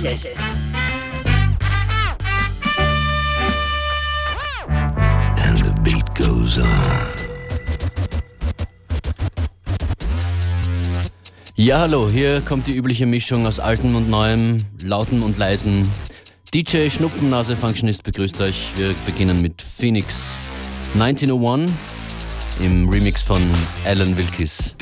Limited. And the beat goes on. Ja, hallo, hier kommt die übliche Mischung aus altem und neuem, lautem und leisen. DJ Schnupfennase Functionist begrüßt euch. Wir beginnen mit Phoenix 1901 im Remix von Alan Wilkes.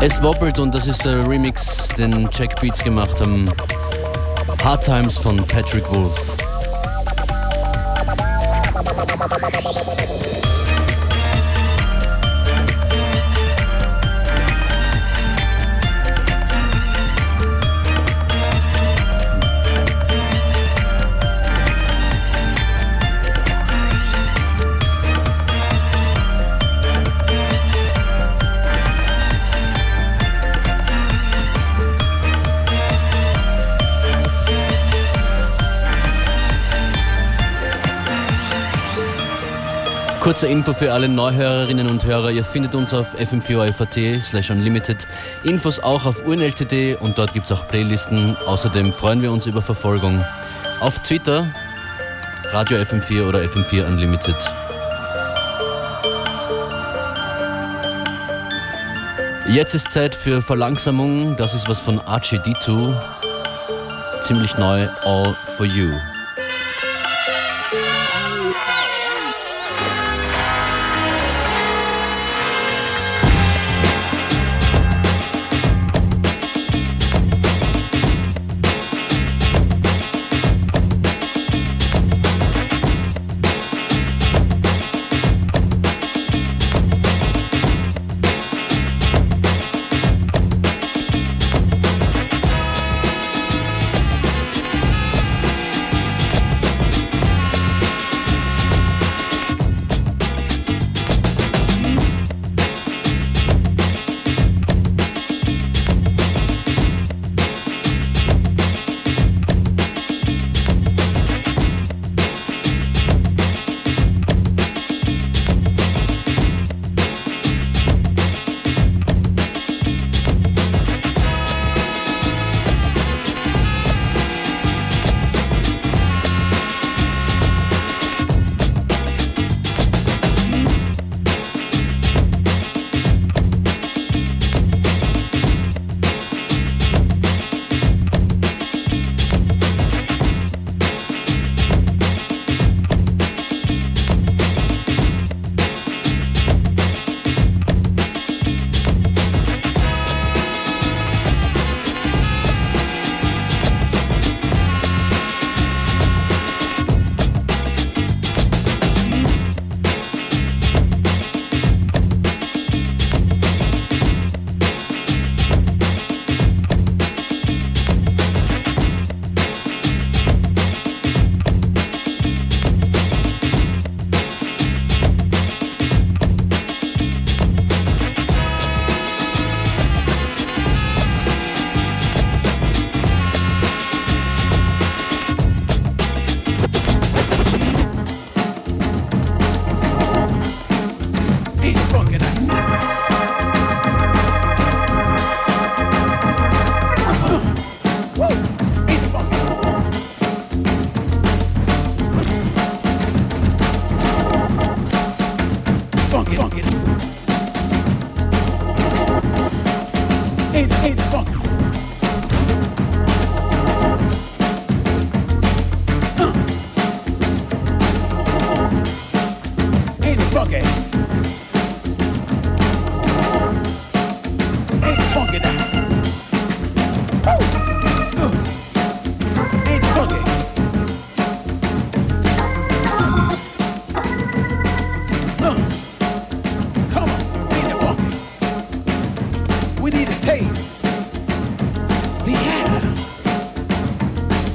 Es wobbelt und das ist ein Remix, den Jack Beats gemacht haben. Hard Times von Patrick Wolf. Kurze Info für alle Neuhörerinnen und Hörer. Ihr findet uns auf fm4 slash unlimited. Infos auch auf UNLTD und dort gibt es auch Playlisten. Außerdem freuen wir uns über Verfolgung auf Twitter, Radio FM4 oder FM4 Unlimited. Jetzt ist Zeit für Verlangsamung. Das ist was von Archie D2. Ziemlich neu, All for You.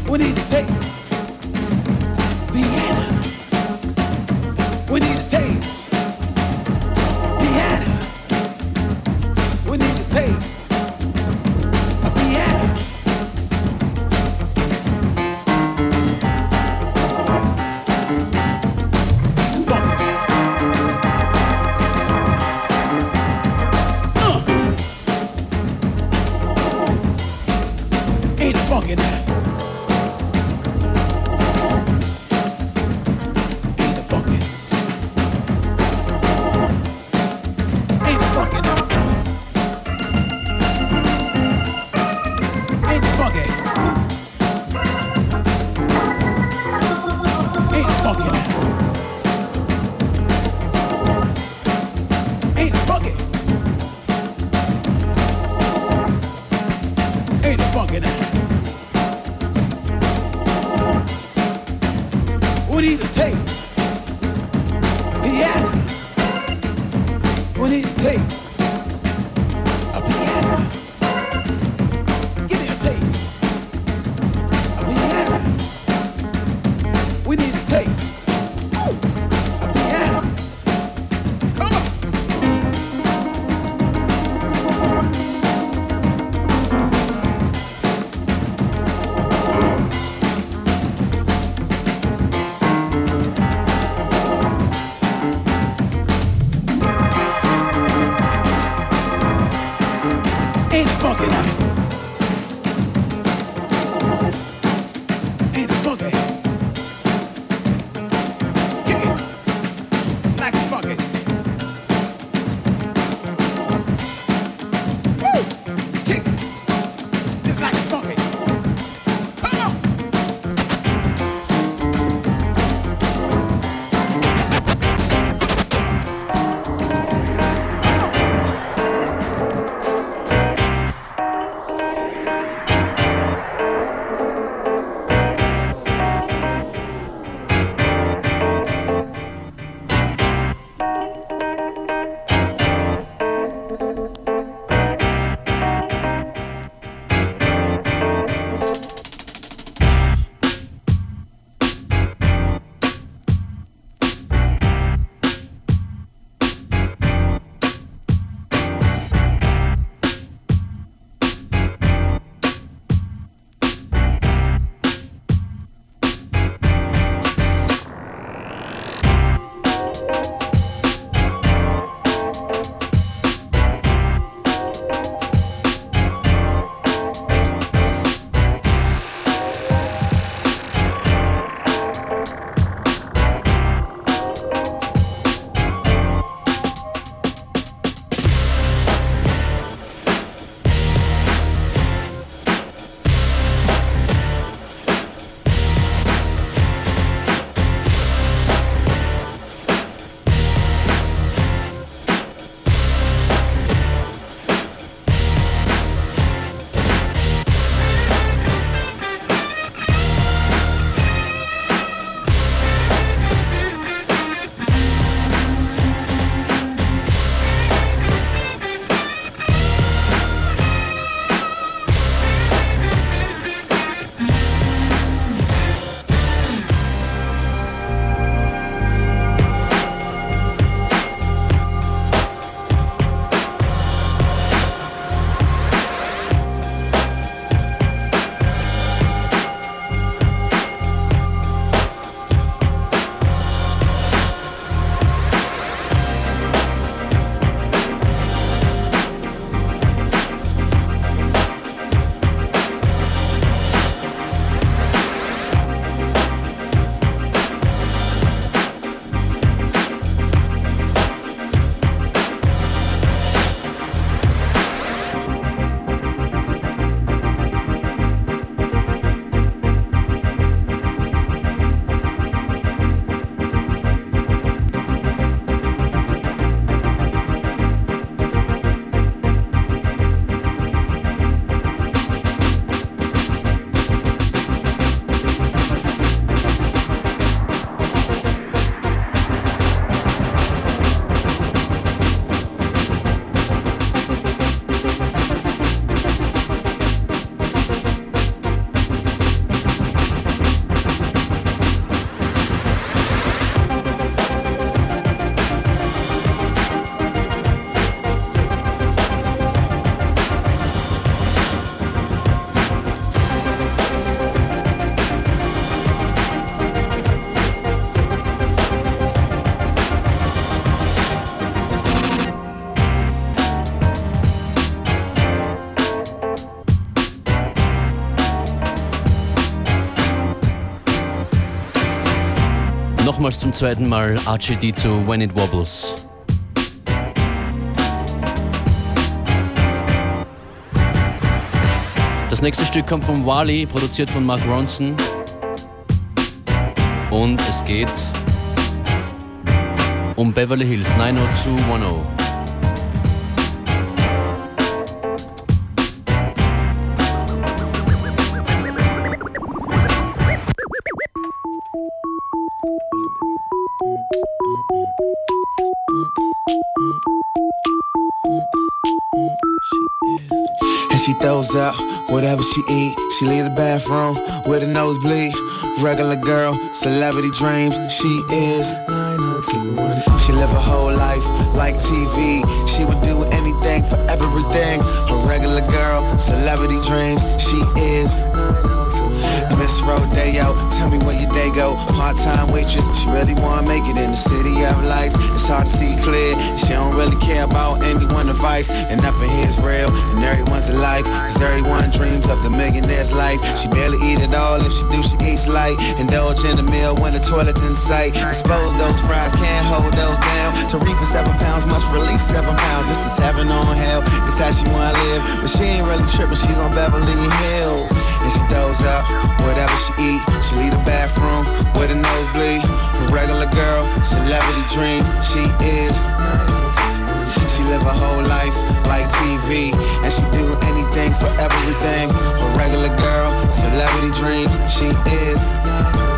We need to take Nochmals zum zweiten Mal RGD zu When It Wobbles. Das nächste Stück kommt von Wally, produziert von Mark Ronson. Und es geht um Beverly Hills 90210. Up. Whatever she eat, she leave the bathroom with a nosebleed. Regular girl, celebrity dreams, she is 90210. She live her whole life like TV. She would do anything for everything. A regular girl, celebrity dreams, she is 90210. Miss Rodeo, tell me where your day go. Part-time waitress, she really wanna make it in the city of lights. It's hard to see clear. She don't really care about anyone advice. And nothing here is real, and everyone's alike. Cause everyone dreams of the millionaire's life. She barely eat it all. If she do, she eats light. Indulge in the meal when the toilet's in sight. Expose those fries, can't hold those down. For seven pounds, must release seven pounds. This is heaven on hell. This how she wanna live. But she ain't really tripping, she's on Beverly Hills. And she throws up whatever she eat. She leave the bathroom with a nosebleed. A regular girl, celebrity dreams. She is. She live her whole life like TV, and she do anything for everything. A regular girl, celebrity dreams. She is.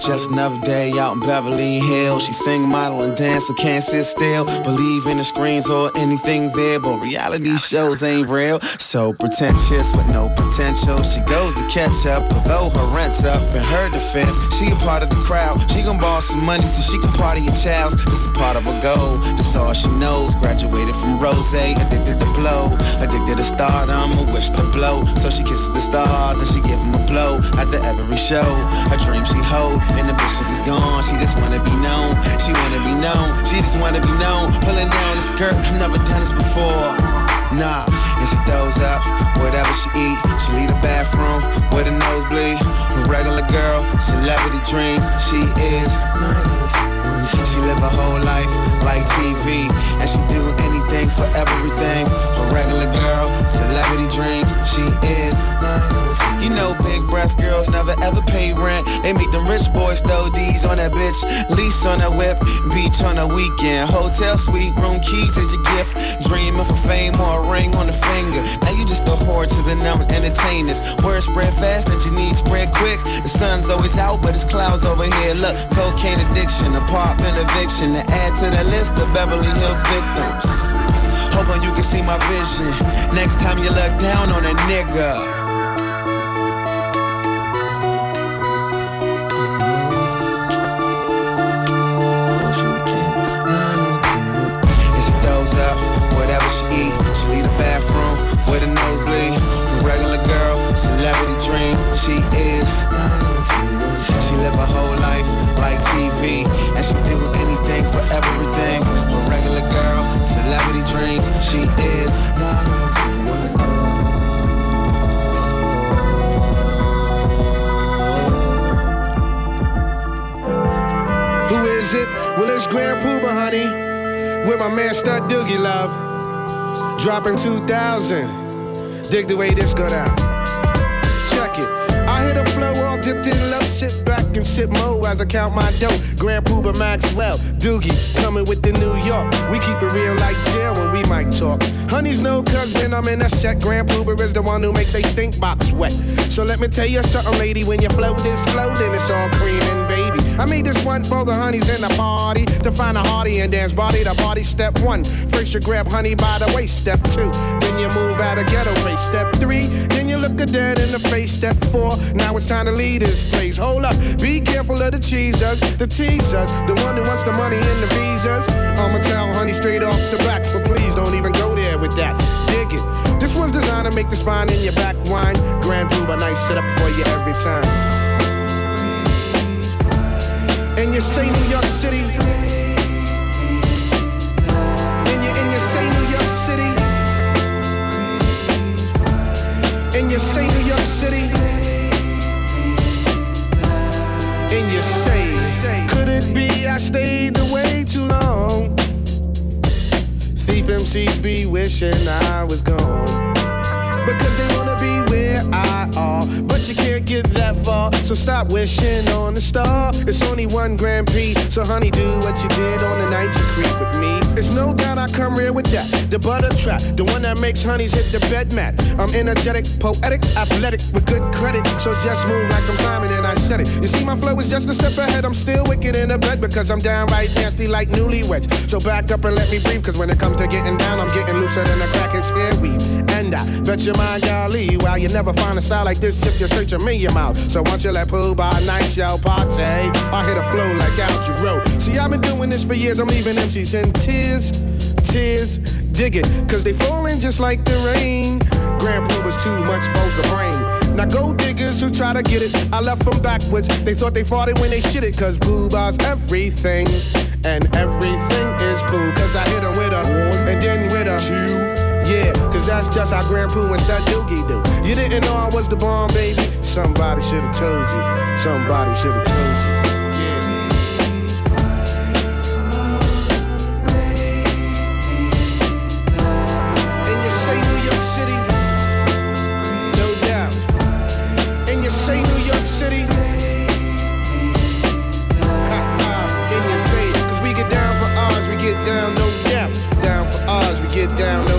Just another day out in Beverly Hills. She sing, model, and dance, so can't sit still. Believe in the screens or anything there, but reality shows ain't real. So pretentious with no potential. She goes to catch up, although her rent's up. In her defense, she a part of the crowd. She gon' borrow some money so she can party your child's. This a part of her goal. That's all she knows. Graduated from Rose, addicted to blow. Addicted to stardom, a wish to blow. So she kisses the stars and she give them a blow after every show. Her dream she hold, inhibitions is gone. She just wanna be known. She wanna be known. She just wanna be known. Pulling down the skirt, I've never done this before. Nah, and she throws up whatever she eat. She leave the bathroom with a nosebleed. A regular girl, celebrity dreams. She is 90210. She live her whole life like TV, and she do anything for everything. A regular girl, celebrity dreams. She is You know, big breast girls never ever pay rent. They make them rich boys throw D's on that bitch. Lease on that whip, beach on a weekend. Hotel suite, room keys is a gift. Dreaming for fame or a ring on the finger. Now you just a whore to the numb entertainers. Word spread fast that you need spread quick. The sun's always out, but it's clouds over here. Look, cocaine addiction, apartment eviction. To add to the list of Beverly Hills victims. Hoping you can see my vision. Next time you look down on a nigga. And up whatever she. She leave the bathroom with a nosebleed. Regular girl, celebrity. She is. She live her whole life like TV, and she do anything for everything. A regular girl, celebrity dreams. She is. not Who is it? Well, it's Grand Puba, honey. With my man Stud Doogie Love. Dropping 2000. Dig the way this go down. Check it. I hit a flow all dipped in love. Sit and sip mo as I count my dough. Grand Puba Maxwell. Doogie coming with the New York. We keep it real like jail when we might talk. Honeys know cause when I'm in a set, Grand Puba is the one who makes they stink box wet. So let me tell you something, lady. When you float this flow, then it's all creaming, baby. I made this one for the honeys in the party to find a hearty and dance body to body. Step one, first you grab honey by the waist. Step two, you move out of place. Step three, then you look a dead in the face. Step four, now it's time to leave this place. Hold up, be careful of the cheesers, the teasers, the one who wants the money and the visas. I'ma tell honey straight off the back, but please don't even go there with that. Dig it. This was designed to make the spine in your back whine. Grand Puba, nice setup for you every time. And you say New York City. And you, and you say New York City. Say New York City. And you say, could it be I stayed away too long? Thief MCs be wishing I was gone. Because they wanna be where I are. But you can't get that far. So stop wishing on the star. It's only one Grand Prix. So honey, do what you did on the night you creep with me. It's no doubt I come real with that. The butter trap, the one that makes honeys hit the bed mat. I'm energetic, poetic, athletic, with good credit. So just move like I'm Simon and I said it. You see, my flow is just a step ahead. I'm still wicked in the bed because I'm downright nasty like newlyweds. So back up and let me breathe, cause when it comes to getting down, I'm getting looser than a crackhead's hair weave. And I bet your mind, golly, wow, you never find a style like this if you're searching me mouth. So once you let poo by night, show party. I hit a flow like Al Jarreau. See, I've been doing this for years. I'm leaving MCs in tears, tears. Dig it, cause they falling just like the rain. Grand Poo was too much for the brain. Now go diggers who try to get it, I left them backwards. They thought they fought it when they shit it, cause boo everything. And everything is boo, cause I hit 'em with a, and then with a, yeah, cause that's just how Grand Poo and Stud Doogie do. You didn't know I was the bomb, baby? Somebody should've told you. Somebody should've told you. Yeah. And you say New York City? No doubt. And you say New York City? Ha ha. And you say, we get down for ours, we get down, no doubt. Down for ours, we get down, no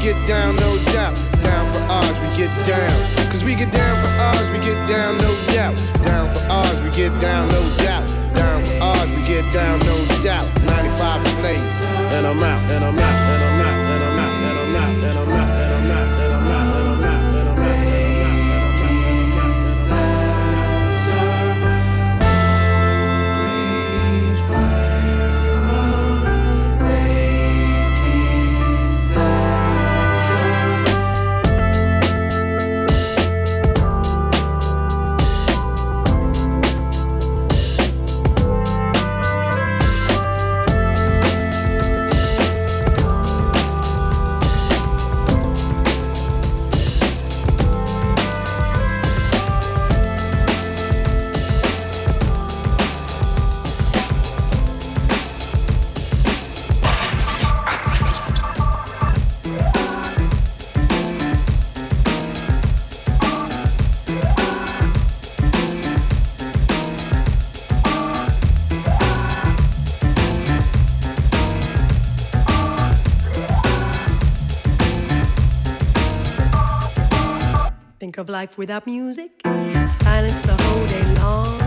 get down, no doubt. Down for ours, we get down. Cause we get down for ours, we get down, no doubt. Down for ours, we get down, no doubt. Down for ours, we get down, no doubt. 95 play. And I'm out, and I'm out, and I'm out, life without music, silence the whole day long.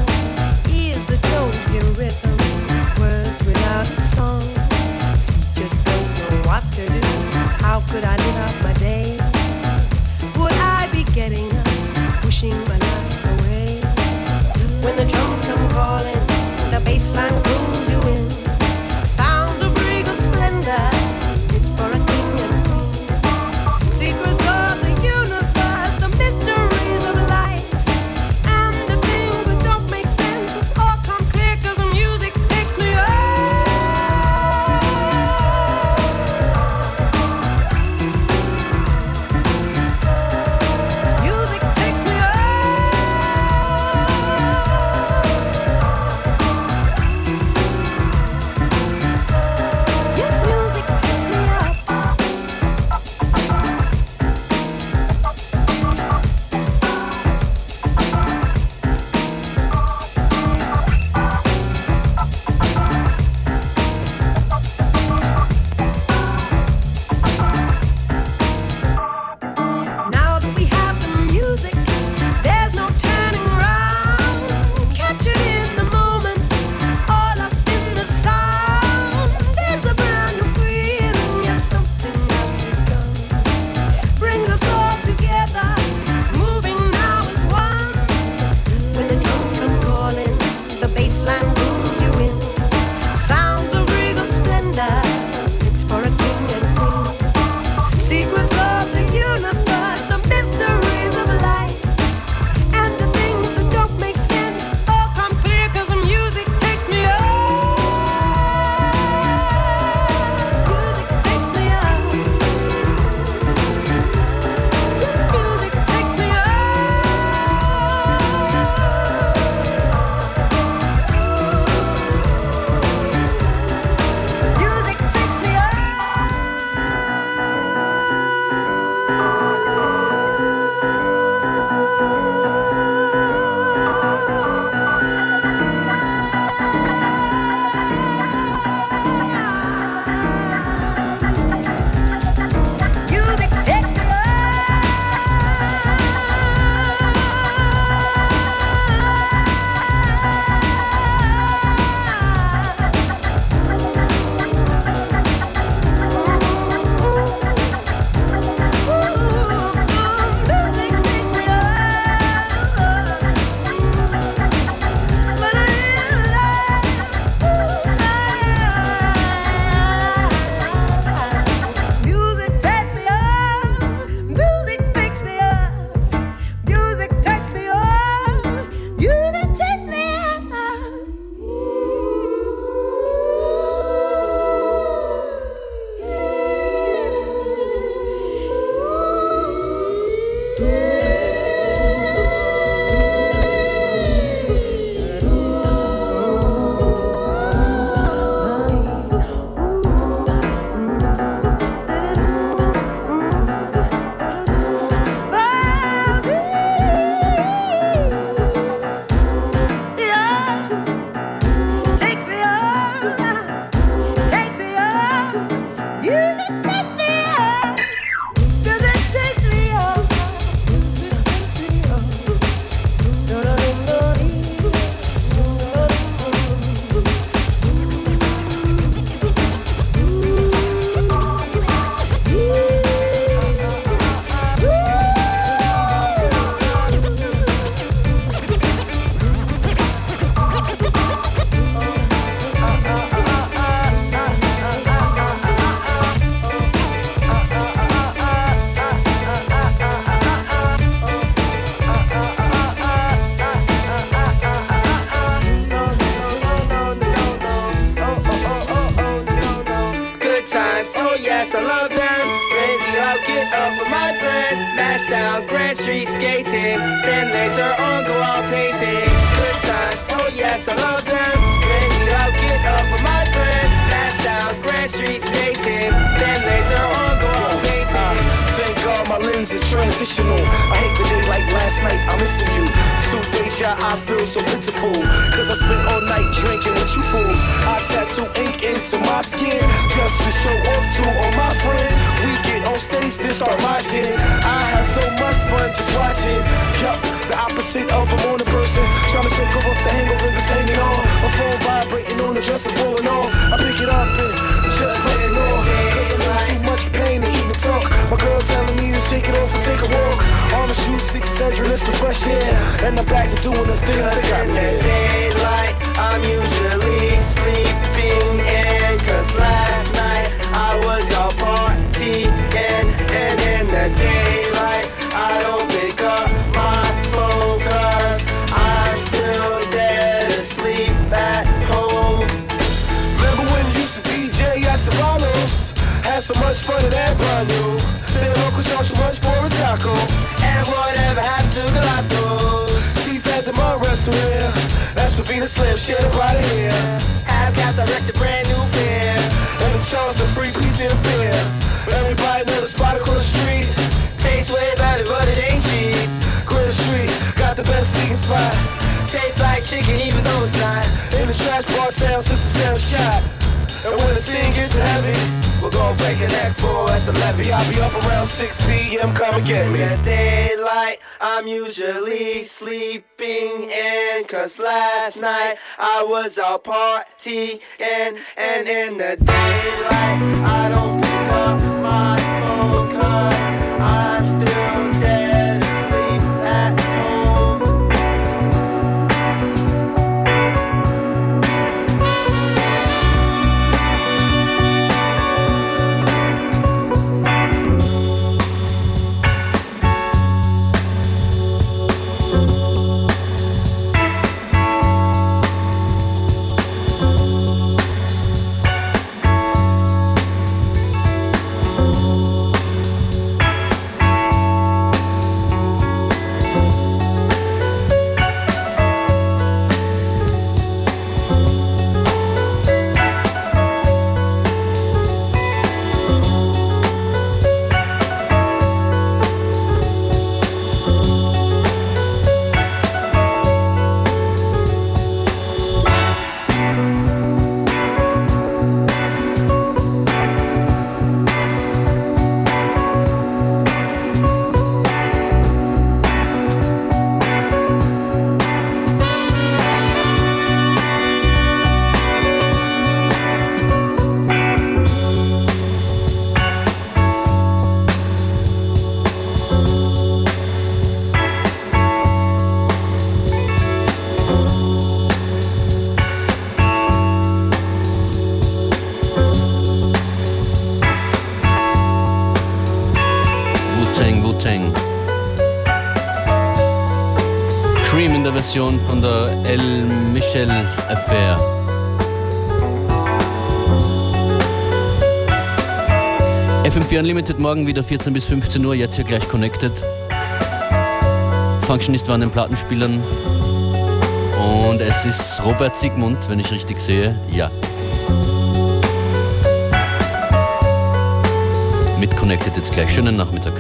Much in that bundle. Said Uncle charge so much for a taco. And whatever happened to the Latos? Chief had the mud wrestle. That's what Venus Slim shared about it here. Cats, I wrecked a brand new pair. And the Charles a free piece of beer. Everybody know the spot across the street. Tastes way better, but it ain't cheap. Quinn Street got the best speaking spot. Tastes like chicken, even though it's not. In the trash bar sound break a neck for at the levy. I'll be up around 6 p.m. Come and get me. the daylight, I'm usually sleeping in. Cause last night I was out partying. And in the daylight, I don't pick up my phone. Cause I'm still FM4 Unlimited morgen wieder 14 bis 15 Uhr, jetzt hier gleich connected. Functionist war an den Plattenspielern. Und es ist Robert Sigmund, wenn ich richtig sehe. Ja. Mit connected jetzt gleich. Schönen Nachmittag.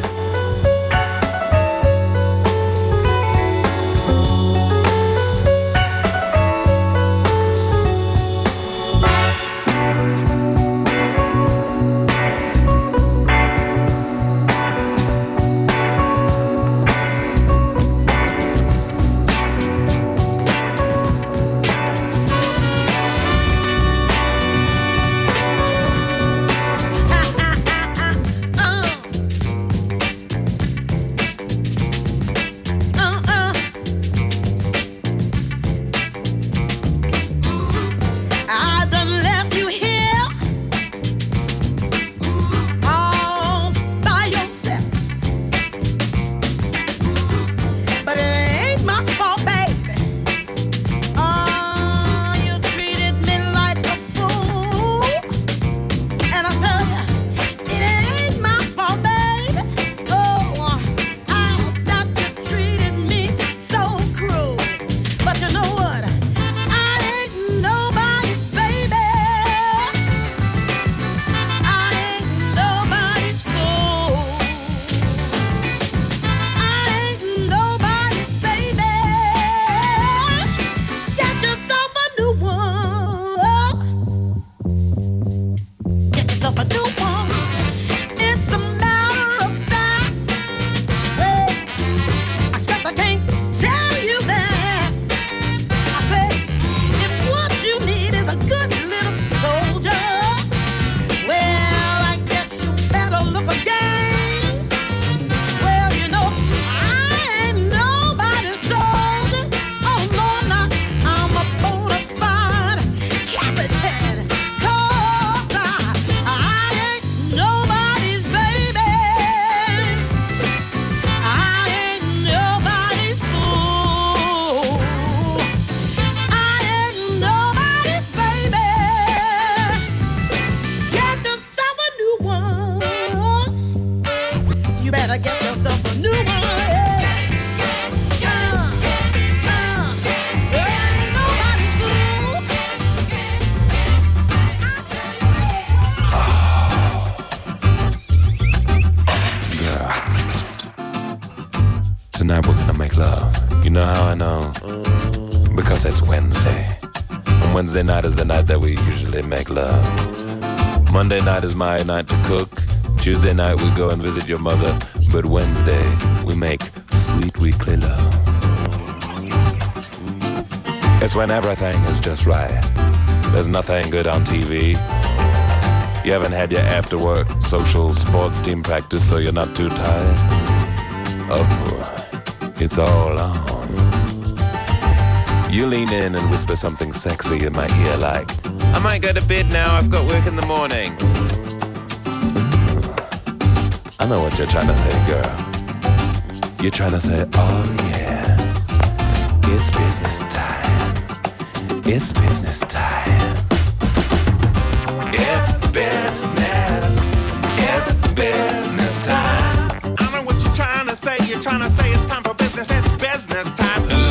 It's Wednesday. And Wednesday night is the night that we usually make love. Monday night is my night to cook. Tuesday night we go and visit your mother. But Wednesday we make sweet weekly love. It's when everything is just right. There's nothing good on TV. You haven't had your after work social sports team practice, so you're not too tired. Oh, it's all on. You lean in and whisper something sexy in my ear, like, I might go to bed now, I've got work in the morning. I know what you're trying to say, girl. You're trying to say, oh yeah, it's business time. It's business time. It's business. It's business time. I know what you're trying to say. You're trying to say it's time for business. It's business time.